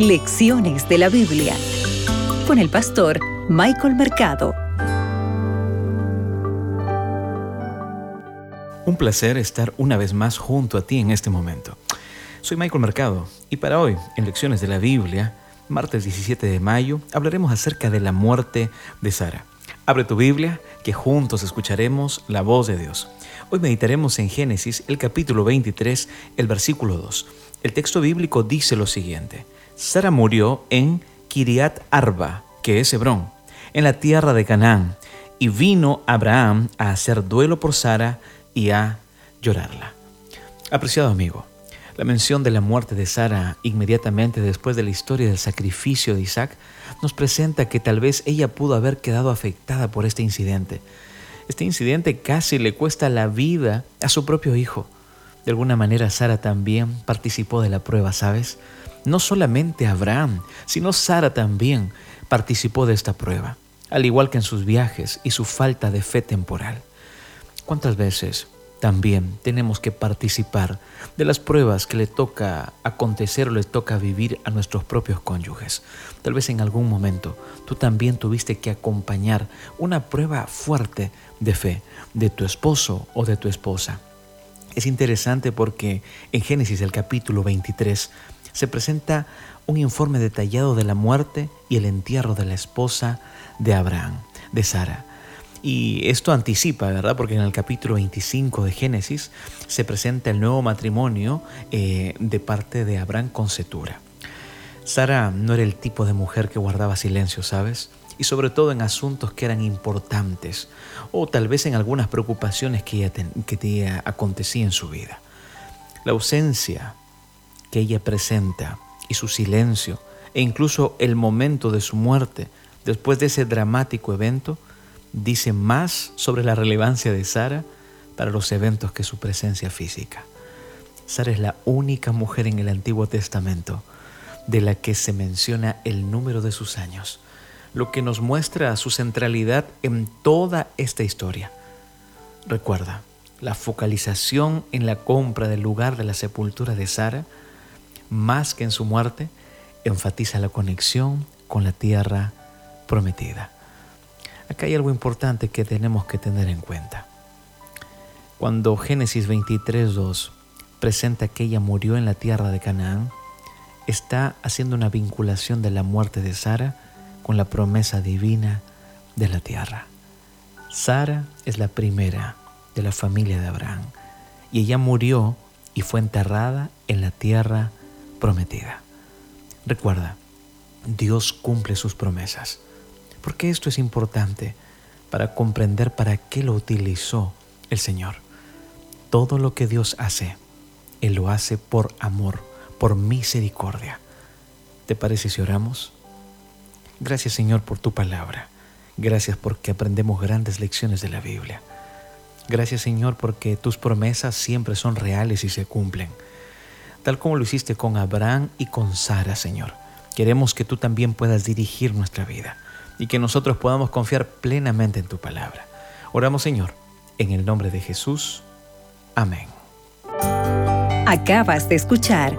Lecciones de la Biblia con el pastor Michael Mercado. Un placer estar una vez más junto a ti en este momento. Soy Michael Mercado y para hoy, en Lecciones de la Biblia, martes 17 de mayo, hablaremos acerca de la muerte de Sara. Abre tu Biblia, que juntos escucharemos la voz de Dios. Hoy meditaremos en Génesis, el capítulo 23, el versículo 2. El texto bíblico dice lo siguiente. Sara murió en Kiriat Arba, que es Hebrón, en la tierra de Canaán, y vino Abraham a hacer duelo por Sara y a llorarla. Apreciado amigo, la mención de la muerte de Sara inmediatamente después de la historia del sacrificio de Isaac nos presenta que tal vez ella pudo haber quedado afectada por este incidente. Este incidente casi le cuesta la vida a su propio hijo. De alguna manera Sara también participó de la prueba, ¿sabes? No solamente Abraham, sino Sara también participó de esta prueba, al igual que en sus viajes y su falta de fe temporal. ¿Cuántas veces también tenemos que participar de las pruebas que le toca acontecer o le toca vivir a nuestros propios cónyuges. Tal vez en algún momento tú también tuviste que acompañar una prueba fuerte de fe de tu esposo o de tu esposa. Es interesante porque en Génesis el capítulo 23 se presenta un informe detallado de la muerte y el entierro de la esposa de Abraham, de Sara. Y esto anticipa, ¿verdad? Porque en el capítulo 25 de Génesis se presenta el nuevo matrimonio eh, de parte de Abraham con Setura. Sara no era el tipo de mujer que guardaba silencio, ¿sabes? Y sobre todo en asuntos que eran importantes o tal vez en algunas preocupaciones que ella, que ella acontecía en su vida. La ausencia que ella presenta y su silencio e incluso el momento de su muerte después de ese dramático evento dice más sobre la relevancia de Sara para los eventos que su presencia física. Sara es la única mujer en el Antiguo Testamento de la que se menciona el número de sus años, lo que nos muestra su centralidad en toda esta historia. Recuerda, la focalización en la compra del lugar de la sepultura de Sara, más que en su muerte, enfatiza la conexión con la tierra prometida. Acá hay algo importante que tenemos que tener en cuenta. Cuando Génesis 23.2 presenta que ella murió en la tierra de Canaán, está haciendo una vinculación de la muerte de Sara con la promesa divina de la tierra. Sara es la primera de la familia de Abraham y ella murió y fue enterrada en la tierra prometida. Recuerda, Dios cumple sus promesas. Porque esto es importante para comprender para qué lo utilizó el Señor. Todo lo que Dios hace, Él lo hace por amor, por misericordia. ¿Te parece si oramos? Gracias Señor por tu palabra. Gracias porque aprendemos grandes lecciones de la Biblia. Gracias Señor porque tus promesas siempre son reales y se cumplen. Tal como lo hiciste con Abraham y con Sara, Señor. Queremos que tú también puedas dirigir nuestra vida y que nosotros podamos confiar plenamente en tu palabra. Oramos Señor, en el nombre de Jesús. Amén. Acabas de escuchar